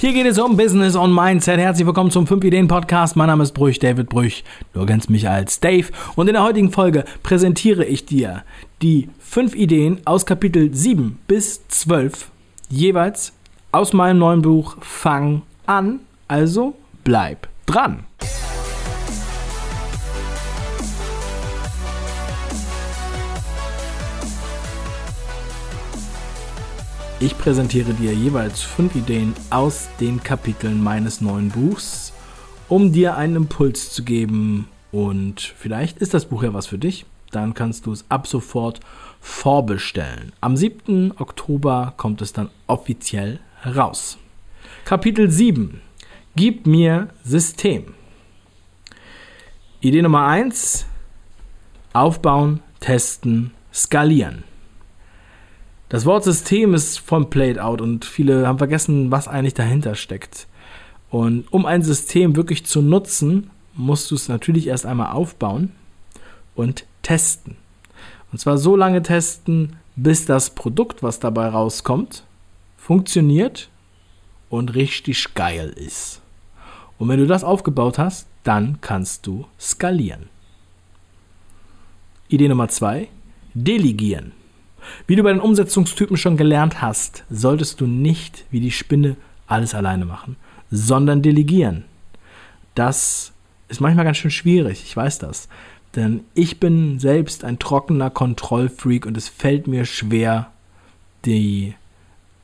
Hier geht es um Business und Mindset. Herzlich willkommen zum 5 Ideen Podcast. Mein Name ist Brüch, David Brüch. Du kennst mich als Dave. Und in der heutigen Folge präsentiere ich dir die 5 Ideen aus Kapitel 7 bis 12 jeweils aus meinem neuen Buch Fang an. Also bleib dran. Ich präsentiere dir jeweils fünf Ideen aus den Kapiteln meines neuen Buchs, um dir einen Impuls zu geben. Und vielleicht ist das Buch ja was für dich. Dann kannst du es ab sofort vorbestellen. Am 7. Oktober kommt es dann offiziell raus. Kapitel 7. Gib mir System. Idee Nummer 1. Aufbauen, testen, skalieren. Das Wort System ist vom Played Out und viele haben vergessen, was eigentlich dahinter steckt. Und um ein System wirklich zu nutzen, musst du es natürlich erst einmal aufbauen und testen. Und zwar so lange testen, bis das Produkt, was dabei rauskommt, funktioniert und richtig geil ist. Und wenn du das aufgebaut hast, dann kannst du skalieren. Idee Nummer zwei: Delegieren. Wie du bei den Umsetzungstypen schon gelernt hast, solltest du nicht wie die Spinne alles alleine machen, sondern delegieren. Das ist manchmal ganz schön schwierig, ich weiß das. Denn ich bin selbst ein trockener Kontrollfreak und es fällt mir schwer, die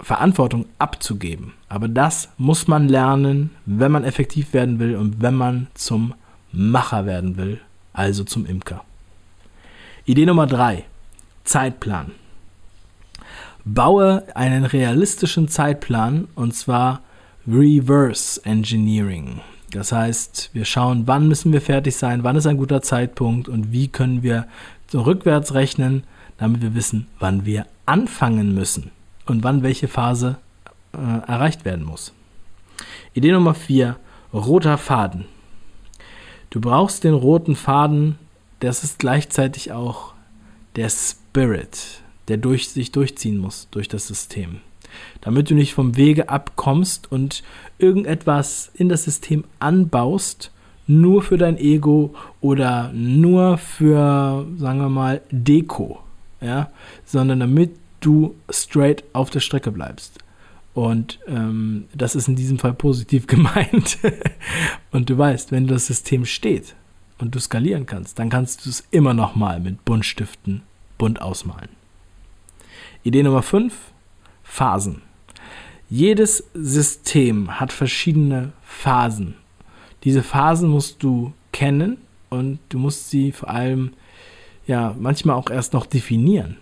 Verantwortung abzugeben. Aber das muss man lernen, wenn man effektiv werden will und wenn man zum Macher werden will, also zum Imker. Idee Nummer drei: Zeitplan. Baue einen realistischen Zeitplan und zwar Reverse Engineering. Das heißt, wir schauen, wann müssen wir fertig sein, wann ist ein guter Zeitpunkt und wie können wir so rückwärts rechnen, damit wir wissen, wann wir anfangen müssen und wann welche Phase äh, erreicht werden muss. Idee Nummer 4, roter Faden. Du brauchst den roten Faden, das ist gleichzeitig auch der Spirit der durch, sich durchziehen muss durch das System. Damit du nicht vom Wege abkommst und irgendetwas in das System anbaust, nur für dein Ego oder nur für, sagen wir mal, Deko, ja, sondern damit du straight auf der Strecke bleibst. Und ähm, das ist in diesem Fall positiv gemeint. und du weißt, wenn das System steht und du skalieren kannst, dann kannst du es immer noch mal mit Buntstiften bunt ausmalen. Idee Nummer 5, Phasen. Jedes System hat verschiedene Phasen. Diese Phasen musst du kennen und du musst sie vor allem ja manchmal auch erst noch definieren.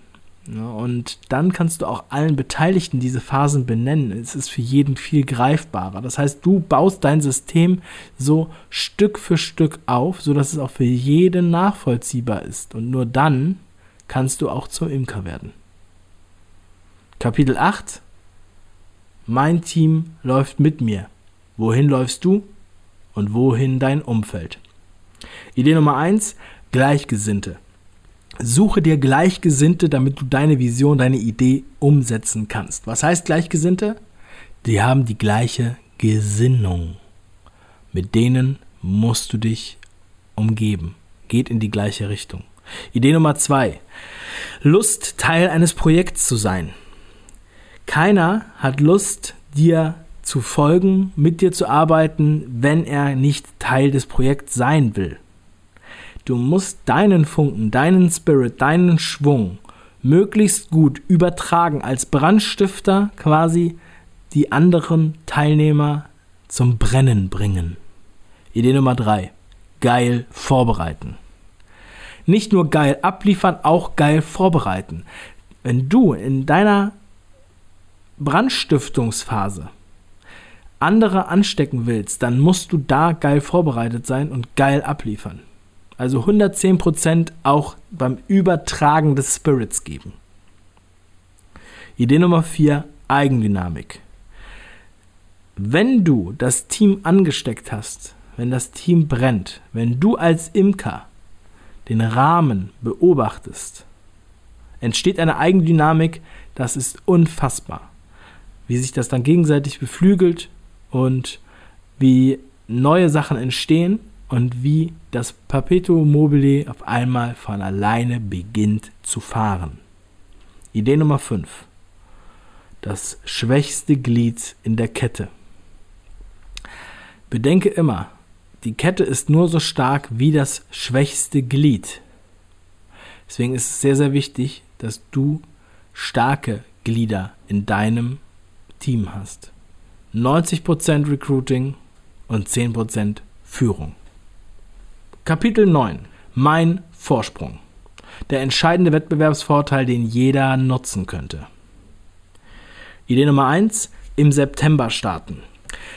und dann kannst du auch allen Beteiligten diese Phasen benennen. Es ist für jeden viel greifbarer. Das heißt, du baust dein System so Stück für Stück auf, sodass es auch für jeden nachvollziehbar ist. Und nur dann kannst du auch zum Imker werden. Kapitel 8 Mein Team läuft mit mir. Wohin läufst du und wohin dein Umfeld? Idee Nummer 1 Gleichgesinnte. Suche dir Gleichgesinnte, damit du deine Vision, deine Idee umsetzen kannst. Was heißt Gleichgesinnte? Die haben die gleiche Gesinnung. Mit denen musst du dich umgeben. Geht in die gleiche Richtung. Idee Nummer 2 Lust, Teil eines Projekts zu sein. Keiner hat Lust, dir zu folgen, mit dir zu arbeiten, wenn er nicht Teil des Projekts sein will. Du musst deinen Funken, deinen Spirit, deinen Schwung möglichst gut übertragen als Brandstifter quasi die anderen Teilnehmer zum Brennen bringen. Idee Nummer drei: Geil vorbereiten. Nicht nur geil abliefern, auch geil vorbereiten. Wenn du in deiner Brandstiftungsphase andere anstecken willst, dann musst du da geil vorbereitet sein und geil abliefern. Also 110% auch beim Übertragen des Spirits geben. Idee Nummer 4, Eigendynamik. Wenn du das Team angesteckt hast, wenn das Team brennt, wenn du als Imker den Rahmen beobachtest, entsteht eine Eigendynamik, das ist unfassbar wie sich das dann gegenseitig beflügelt und wie neue Sachen entstehen und wie das Perpetuum mobile auf einmal von alleine beginnt zu fahren. Idee Nummer 5. Das schwächste Glied in der Kette. Bedenke immer, die Kette ist nur so stark wie das schwächste Glied. Deswegen ist es sehr, sehr wichtig, dass du starke Glieder in deinem Team hast. 90% Recruiting und 10% Führung. Kapitel 9. Mein Vorsprung. Der entscheidende Wettbewerbsvorteil, den jeder nutzen könnte. Idee Nummer 1. Im September starten.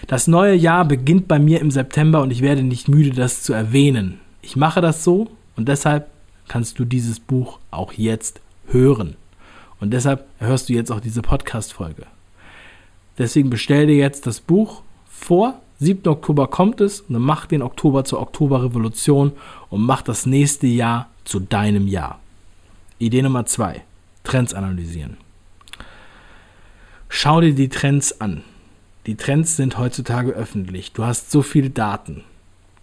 Das neue Jahr beginnt bei mir im September und ich werde nicht müde, das zu erwähnen. Ich mache das so und deshalb kannst du dieses Buch auch jetzt hören. Und deshalb hörst du jetzt auch diese Podcast-Folge. Deswegen bestell dir jetzt das Buch vor 7. Oktober kommt es und dann mach den Oktober zur Oktoberrevolution und mach das nächste Jahr zu deinem Jahr. Idee Nummer 2. Trends analysieren. Schau dir die Trends an. Die Trends sind heutzutage öffentlich. Du hast so viele Daten.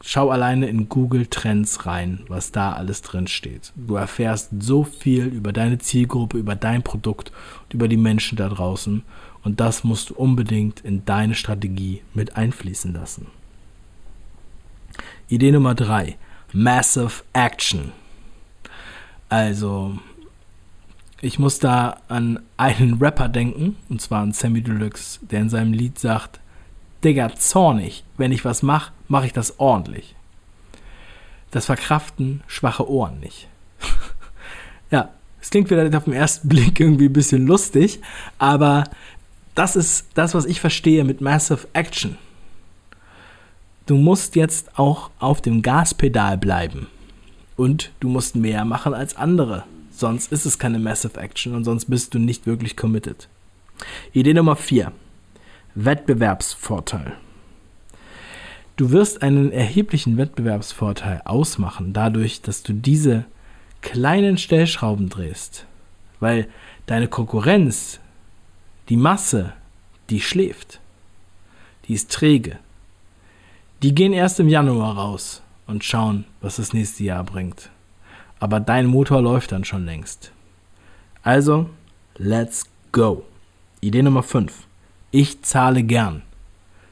Schau alleine in Google Trends rein, was da alles drin steht. Du erfährst so viel über deine Zielgruppe, über dein Produkt und über die Menschen da draußen. Und das musst du unbedingt in deine Strategie mit einfließen lassen. Idee Nummer drei: Massive Action. Also, ich muss da an einen Rapper denken, und zwar an Sammy Deluxe, der in seinem Lied sagt, Digga, zornig, wenn ich was mache, mache ich das ordentlich. Das verkraften schwache Ohren nicht. ja, es klingt vielleicht auf den ersten Blick irgendwie ein bisschen lustig, aber das ist das, was ich verstehe mit Massive Action. Du musst jetzt auch auf dem Gaspedal bleiben. Und du musst mehr machen als andere. Sonst ist es keine Massive Action und sonst bist du nicht wirklich committed. Idee Nummer 4. Wettbewerbsvorteil. Du wirst einen erheblichen Wettbewerbsvorteil ausmachen, dadurch, dass du diese kleinen Stellschrauben drehst. Weil deine Konkurrenz die Masse, die schläft. Die ist träge. Die gehen erst im Januar raus und schauen, was das nächste Jahr bringt. Aber dein Motor läuft dann schon längst. Also, let's go. Idee Nummer 5. Ich zahle gern.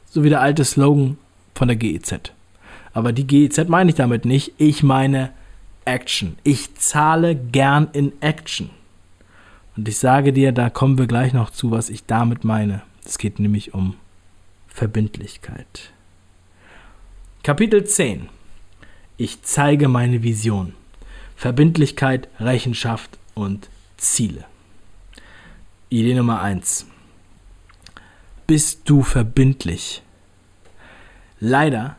So wie der alte Slogan von der GEZ. Aber die GEZ meine ich damit nicht. Ich meine Action. Ich zahle gern in Action. Und ich sage dir, da kommen wir gleich noch zu, was ich damit meine. Es geht nämlich um Verbindlichkeit. Kapitel 10. Ich zeige meine Vision. Verbindlichkeit, Rechenschaft und Ziele. Idee Nummer 1. Bist du verbindlich? Leider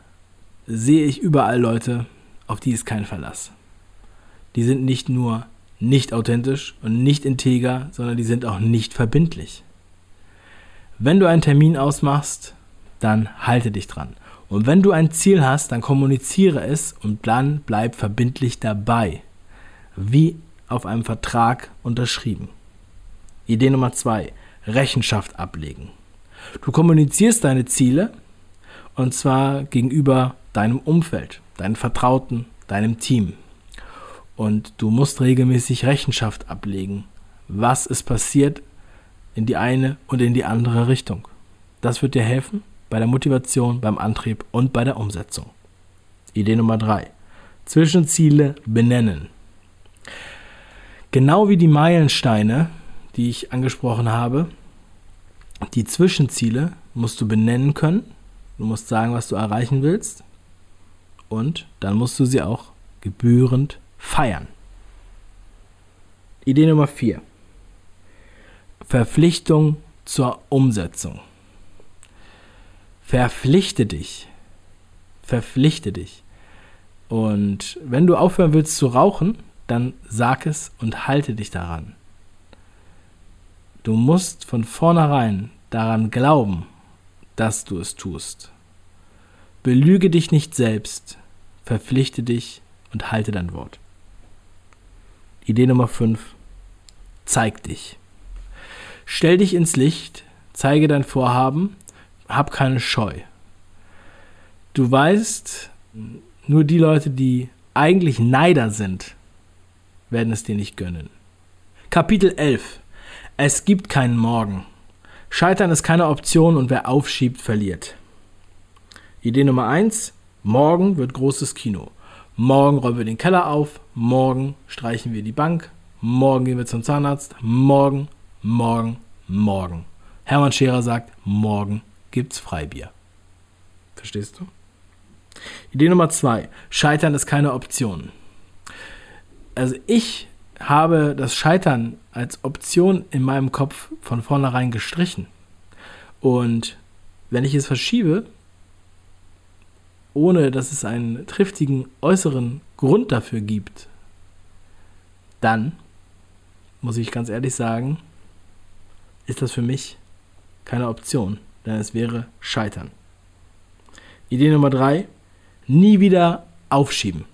sehe ich überall Leute, auf die ist kein Verlass. Die sind nicht nur nicht authentisch und nicht integer, sondern die sind auch nicht verbindlich. Wenn du einen Termin ausmachst, dann halte dich dran. Und wenn du ein Ziel hast, dann kommuniziere es und dann bleib verbindlich dabei. Wie auf einem Vertrag unterschrieben. Idee Nummer zwei: Rechenschaft ablegen. Du kommunizierst deine Ziele und zwar gegenüber deinem Umfeld, deinen Vertrauten, deinem Team. Und du musst regelmäßig Rechenschaft ablegen. Was ist passiert in die eine und in die andere Richtung? Das wird dir helfen bei der Motivation, beim Antrieb und bei der Umsetzung. Idee Nummer drei: Zwischenziele benennen. Genau wie die Meilensteine, die ich angesprochen habe, die Zwischenziele musst du benennen können. Du musst sagen, was du erreichen willst. Und dann musst du sie auch gebührend feiern. Idee Nummer 4. Verpflichtung zur Umsetzung. Verpflichte dich. Verpflichte dich. Und wenn du aufhören willst zu rauchen, dann sag es und halte dich daran. Du musst von vornherein daran glauben, dass du es tust. Belüge dich nicht selbst, verpflichte dich und halte dein Wort. Idee Nummer 5. Zeig dich. Stell dich ins Licht, zeige dein Vorhaben, hab keine Scheu. Du weißt, nur die Leute, die eigentlich Neider sind, werden es dir nicht gönnen. Kapitel 11. Es gibt keinen Morgen. Scheitern ist keine Option und wer aufschiebt, verliert. Idee Nummer 1. Morgen wird großes Kino. Morgen räumen wir den Keller auf. Morgen streichen wir die Bank. Morgen gehen wir zum Zahnarzt. Morgen, morgen, morgen. Hermann Scherer sagt, morgen gibt's Freibier. Verstehst du? Idee Nummer 2. Scheitern ist keine Option. Also ich habe das Scheitern als Option in meinem Kopf von vornherein gestrichen. Und wenn ich es verschiebe, ohne dass es einen triftigen äußeren Grund dafür gibt, dann, muss ich ganz ehrlich sagen, ist das für mich keine Option, denn es wäre Scheitern. Idee Nummer drei, nie wieder aufschieben.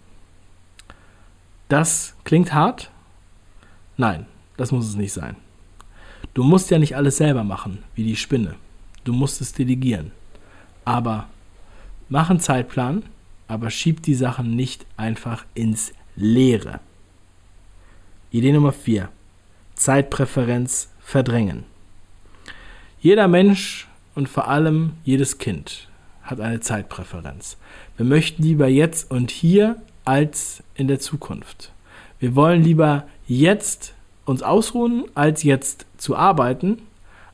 Das klingt hart? Nein, das muss es nicht sein. Du musst ja nicht alles selber machen, wie die Spinne. Du musst es delegieren. Aber mach einen Zeitplan, aber schieb die Sachen nicht einfach ins Leere. Idee Nummer 4. Zeitpräferenz verdrängen. Jeder Mensch und vor allem jedes Kind hat eine Zeitpräferenz. Wir möchten lieber jetzt und hier als in der Zukunft. Wir wollen lieber jetzt uns ausruhen, als jetzt zu arbeiten,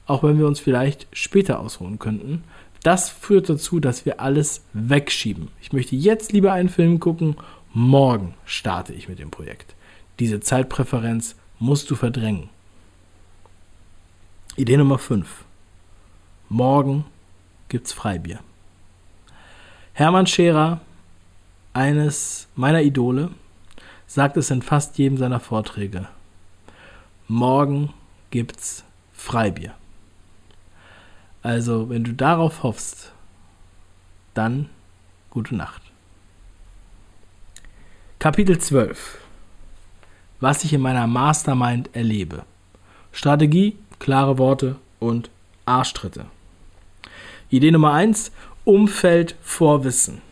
auch wenn wir uns vielleicht später ausruhen könnten. Das führt dazu, dass wir alles wegschieben. Ich möchte jetzt lieber einen Film gucken, morgen starte ich mit dem Projekt. Diese Zeitpräferenz musst du verdrängen. Idee Nummer 5. Morgen gibt's Freibier. Hermann Scherer, eines meiner Idole, sagt es in fast jedem seiner Vorträge. Morgen gibt's Freibier. Also, wenn du darauf hoffst, dann gute Nacht. Kapitel 12. Was ich in meiner Mastermind erlebe. Strategie, klare Worte und Arschtritte. Idee Nummer 1, Umfeld vor Wissen.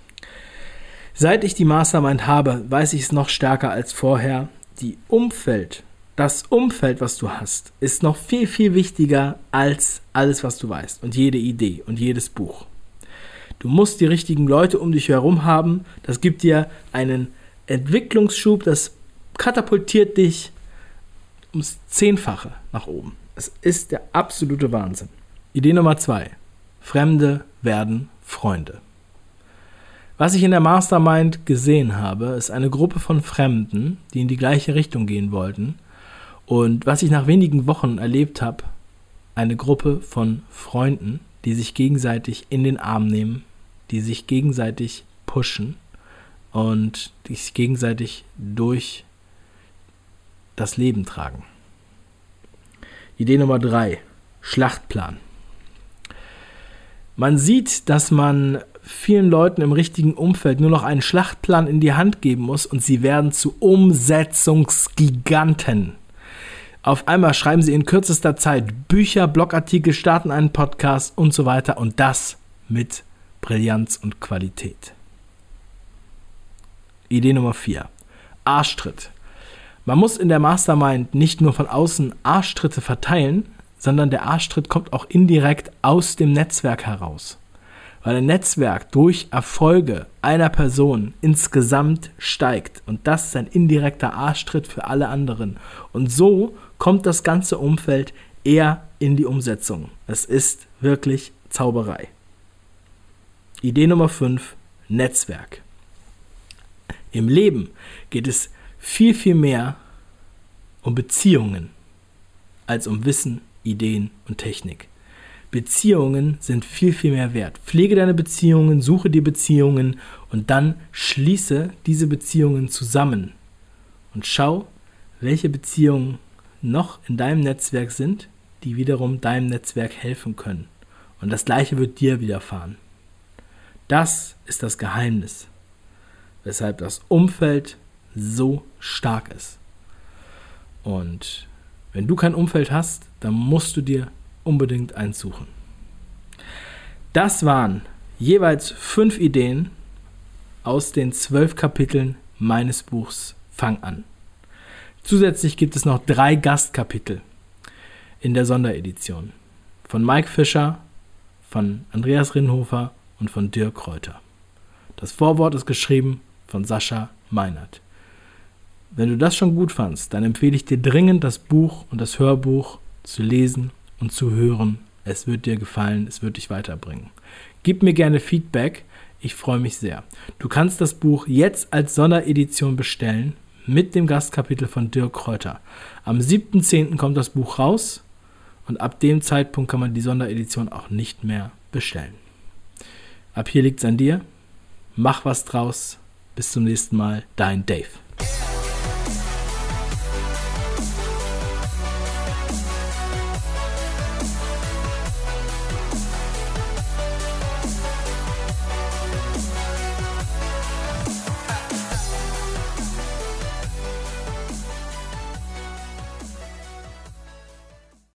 Seit ich die Mastermind habe, weiß ich es noch stärker als vorher. Die Umfeld, das Umfeld, was du hast, ist noch viel, viel wichtiger als alles, was du weißt und jede Idee und jedes Buch. Du musst die richtigen Leute um dich herum haben. Das gibt dir einen Entwicklungsschub, das katapultiert dich ums Zehnfache nach oben. Es ist der absolute Wahnsinn. Idee Nummer zwei. Fremde werden Freunde. Was ich in der Mastermind gesehen habe, ist eine Gruppe von Fremden, die in die gleiche Richtung gehen wollten. Und was ich nach wenigen Wochen erlebt habe, eine Gruppe von Freunden, die sich gegenseitig in den Arm nehmen, die sich gegenseitig pushen und die sich gegenseitig durch das Leben tragen. Idee Nummer drei: Schlachtplan. Man sieht, dass man vielen Leuten im richtigen Umfeld nur noch einen Schlachtplan in die Hand geben muss und sie werden zu Umsetzungsgiganten. Auf einmal schreiben sie in kürzester Zeit Bücher, Blogartikel, starten einen Podcast und so weiter und das mit Brillanz und Qualität. Idee Nummer 4. Arschtritt. Man muss in der Mastermind nicht nur von außen Arschtritte verteilen, sondern der Arschtritt kommt auch indirekt aus dem Netzwerk heraus. Weil ein Netzwerk durch Erfolge einer Person insgesamt steigt und das ist ein indirekter Arschtritt für alle anderen. Und so kommt das ganze Umfeld eher in die Umsetzung. Es ist wirklich Zauberei. Idee Nummer 5, Netzwerk. Im Leben geht es viel, viel mehr um Beziehungen als um Wissen Ideen und Technik. Beziehungen sind viel, viel mehr wert. Pflege deine Beziehungen, suche dir Beziehungen und dann schließe diese Beziehungen zusammen und schau, welche Beziehungen noch in deinem Netzwerk sind, die wiederum deinem Netzwerk helfen können. Und das gleiche wird dir widerfahren. Das ist das Geheimnis, weshalb das Umfeld so stark ist. Und wenn du kein Umfeld hast, dann musst du dir unbedingt eins suchen. Das waren jeweils fünf Ideen aus den zwölf Kapiteln meines Buchs Fang an. Zusätzlich gibt es noch drei Gastkapitel in der Sonderedition von Mike Fischer, von Andreas Rinnhofer und von Dirk Kräuter. Das Vorwort ist geschrieben von Sascha Meinert. Wenn du das schon gut fandst, dann empfehle ich dir dringend, das Buch und das Hörbuch zu lesen und zu hören. Es wird dir gefallen, es wird dich weiterbringen. Gib mir gerne Feedback, ich freue mich sehr. Du kannst das Buch jetzt als Sonderedition bestellen mit dem Gastkapitel von Dirk Kräuter. Am 7.10. kommt das Buch raus und ab dem Zeitpunkt kann man die Sonderedition auch nicht mehr bestellen. Ab hier liegt es an dir. Mach was draus. Bis zum nächsten Mal. Dein Dave.